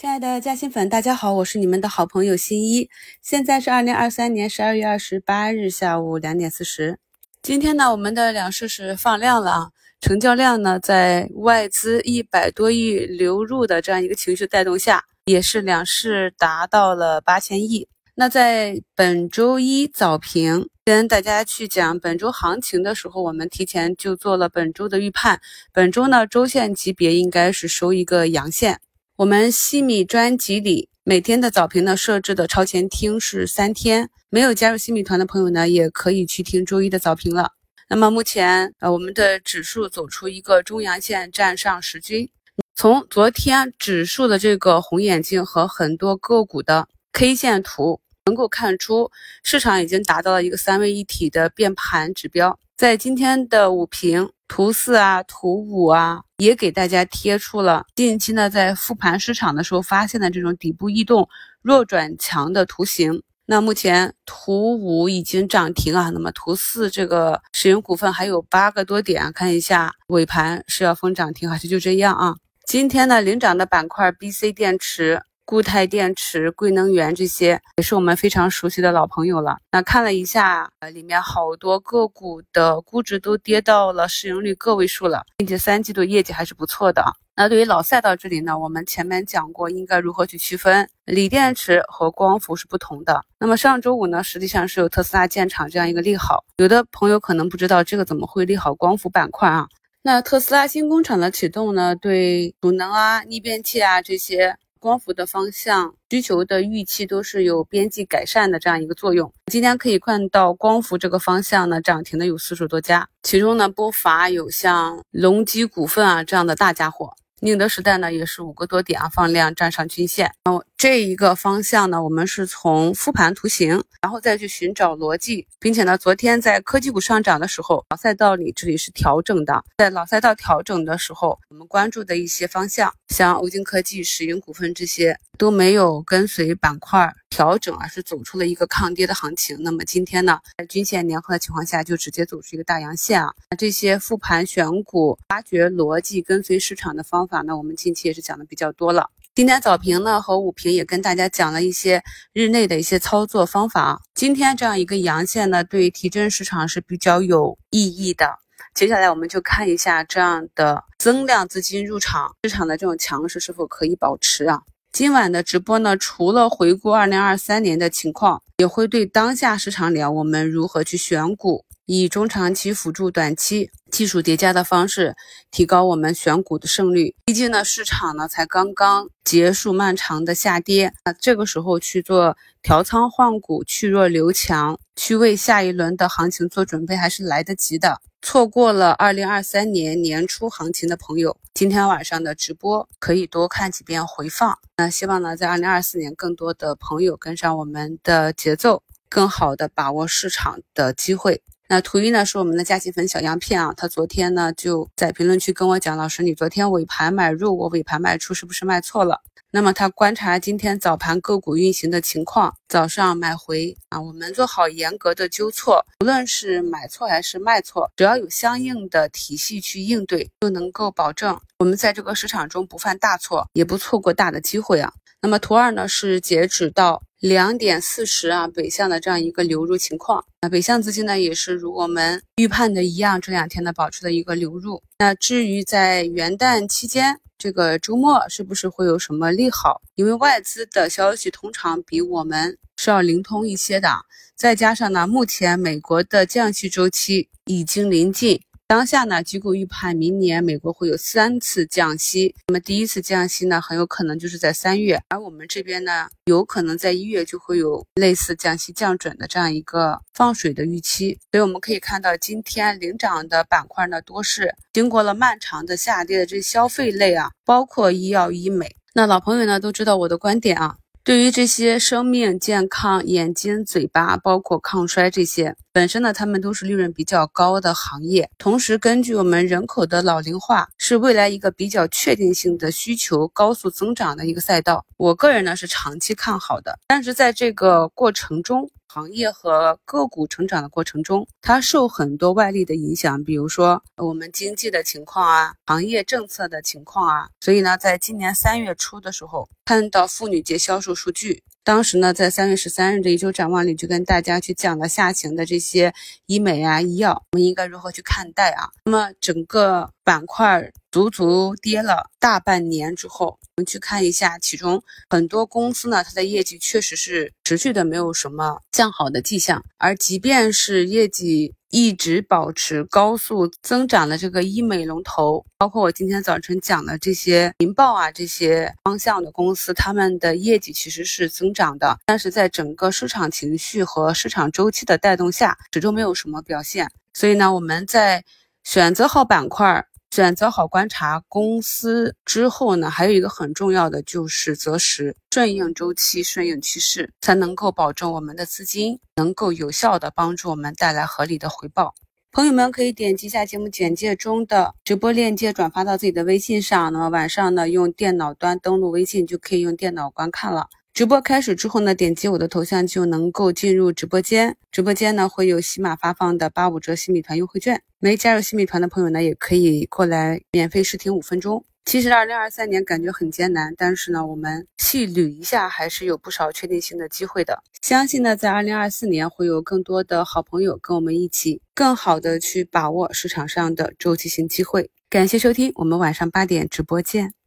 亲爱的嘉兴粉，大家好，我是你们的好朋友新一。现在是二零二三年十二月二十八日下午两点四十。今天呢，我们的两市是放量了啊，成交量呢，在外资一百多亿流入的这样一个情绪带动下，也是两市达到了八千亿。那在本周一早评跟大家去讲本周行情的时候，我们提前就做了本周的预判。本周呢，周线级别应该是收一个阳线。我们西米专辑里每天的早评呢设置的超前听是三天，没有加入西米团的朋友呢，也可以去听周一的早评了。那么目前呃我们的指数走出一个中阳线，站上十均。从昨天指数的这个红眼睛和很多个股的 K 线图能够看出，市场已经达到了一个三位一体的变盘指标。在今天的午评。图四啊，图五啊，也给大家贴出了近期呢在复盘市场的时候发现的这种底部异动弱转强的图形。那目前图五已经涨停啊，那么图四这个石油股份还有八个多点，看一下尾盘是要封涨停还是就这样啊？今天呢领涨的板块 B、C 电池。固态电池、贵能源这些也是我们非常熟悉的老朋友了。那看了一下，呃，里面好多个股的估值都跌到了市盈率个位数了，并且三季度业绩还是不错的。那对于老赛道这里呢，我们前面讲过应该如何去区分锂电池和光伏是不同的。那么上周五呢，实际上是有特斯拉建厂这样一个利好，有的朋友可能不知道这个怎么会利好光伏板块啊？那特斯拉新工厂的启动呢，对储能啊、逆变器啊这些。光伏的方向需求的预期都是有边际改善的这样一个作用。今天可以看到光伏这个方向呢，涨停的有四十多家，其中呢不乏有像隆基股份啊这样的大家伙。宁德时代呢也是五个多点啊放量站上均线，然后这一个方向呢，我们是从复盘图形，然后再去寻找逻辑，并且呢，昨天在科技股上涨的时候，老赛道里这里是调整的，在老赛道调整的时候，我们关注的一些方向，像欧金科技、石英股份这些都没有跟随板块调整，而是走出了一个抗跌的行情。那么今天呢，在均线粘合的情况下，就直接走出一个大阳线啊。那这些复盘选股、挖掘逻辑、跟随市场的方。法呢，我们近期也是讲的比较多了。今天早评呢和午评也跟大家讲了一些日内的一些操作方法。今天这样一个阳线呢，对提振市场是比较有意义的。接下来我们就看一下这样的增量资金入场，市场的这种强势是否可以保持啊？今晚的直播呢，除了回顾二零二三年的情况，也会对当下市场聊我们如何去选股。以中长期辅助短期技术叠加的方式，提高我们选股的胜率。毕竟呢，市场呢才刚刚结束漫长的下跌，那这个时候去做调仓换股、去弱留强，去为下一轮的行情做准备，还是来得及的。错过了二零二三年年初行情的朋友，今天晚上的直播可以多看几遍回放。那希望呢，在二零二四年，更多的朋友跟上我们的节奏，更好的把握市场的机会。那图一呢是我们的佳琪粉小样片啊，他昨天呢就在评论区跟我讲，老师你昨天尾盘买入，我尾盘卖出是不是卖错了？那么他观察今天早盘个股运行的情况，早上买回啊，我们做好严格的纠错，无论是买错还是卖错，只要有相应的体系去应对，就能够保证我们在这个市场中不犯大错，也不错过大的机会啊。那么图二呢是截止到。两点四十啊，北向的这样一个流入情况，那北向资金呢也是如我们预判的一样，这两天呢保持了一个流入。那至于在元旦期间这个周末是不是会有什么利好？因为外资的消息通常比我们是要灵通一些的，再加上呢，目前美国的降息周期已经临近。当下呢，机构预判明年美国会有三次降息。那么第一次降息呢，很有可能就是在三月，而我们这边呢，有可能在一月就会有类似降息降准的这样一个放水的预期。所以我们可以看到，今天领涨的板块呢，多是经过了漫长的下跌的这消费类啊，包括医药医美。那老朋友呢都知道我的观点啊。对于这些生命健康、眼睛、嘴巴，包括抗衰这些，本身呢，他们都是利润比较高的行业。同时，根据我们人口的老龄化，是未来一个比较确定性的需求高速增长的一个赛道。我个人呢是长期看好的，但是在这个过程中，行业和个股成长的过程中，它受很多外力的影响，比如说我们经济的情况啊，行业政策的情况啊。所以呢，在今年三月初的时候，看到妇女节销售数据，当时呢，在三月十三日的一周展望里，就跟大家去讲了下行的这些医美啊、医药，我们应该如何去看待啊？那么整个板块足足跌了大半年之后。我们去看一下，其中很多公司呢，它的业绩确实是持续的没有什么向好的迹象。而即便是业绩一直保持高速增长的这个医美龙头，包括我今天早晨讲的这些银豹啊这些方向的公司，他们的业绩其实是增长的，但是在整个市场情绪和市场周期的带动下，始终没有什么表现。所以呢，我们在选择好板块。选择好观察公司之后呢，还有一个很重要的就是择时，顺应周期，顺应趋势，才能够保证我们的资金能够有效的帮助我们带来合理的回报。朋友们可以点击一下节目简介中的直播链接，转发到自己的微信上。那么晚上呢，用电脑端登录微信就可以用电脑观看了。直播开始之后呢，点击我的头像就能够进入直播间。直播间呢会有喜马发放的八五折新米团优惠券，没加入新米团的朋友呢，也可以过来免费试听五分钟。其实二零二三年感觉很艰难，但是呢，我们细捋一下，还是有不少确定性的机会的。相信呢，在二零二四年会有更多的好朋友跟我们一起，更好的去把握市场上的周期性机会。感谢收听，我们晚上八点直播见。